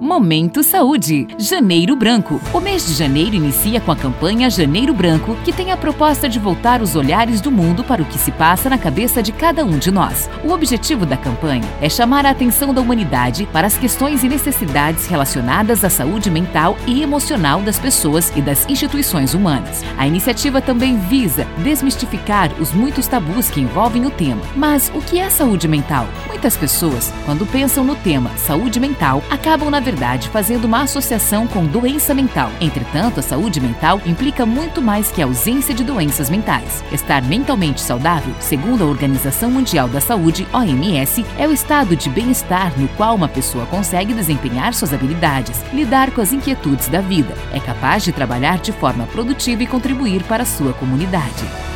Momento Saúde, Janeiro Branco. O mês de janeiro inicia com a campanha Janeiro Branco, que tem a proposta de voltar os olhares do mundo para o que se passa na cabeça de cada um de nós. O objetivo da campanha é chamar a atenção da humanidade para as questões e necessidades relacionadas à saúde mental e emocional das pessoas e das instituições humanas. A iniciativa também visa desmistificar os muitos tabus que envolvem o tema. Mas o que é saúde mental? Muitas pessoas, quando pensam no tema saúde mental, acabam na verdade, fazendo uma associação com doença mental. Entretanto, a saúde mental implica muito mais que a ausência de doenças mentais. Estar mentalmente saudável, segundo a Organização Mundial da Saúde, OMS, é o estado de bem-estar no qual uma pessoa consegue desempenhar suas habilidades, lidar com as inquietudes da vida, é capaz de trabalhar de forma produtiva e contribuir para a sua comunidade.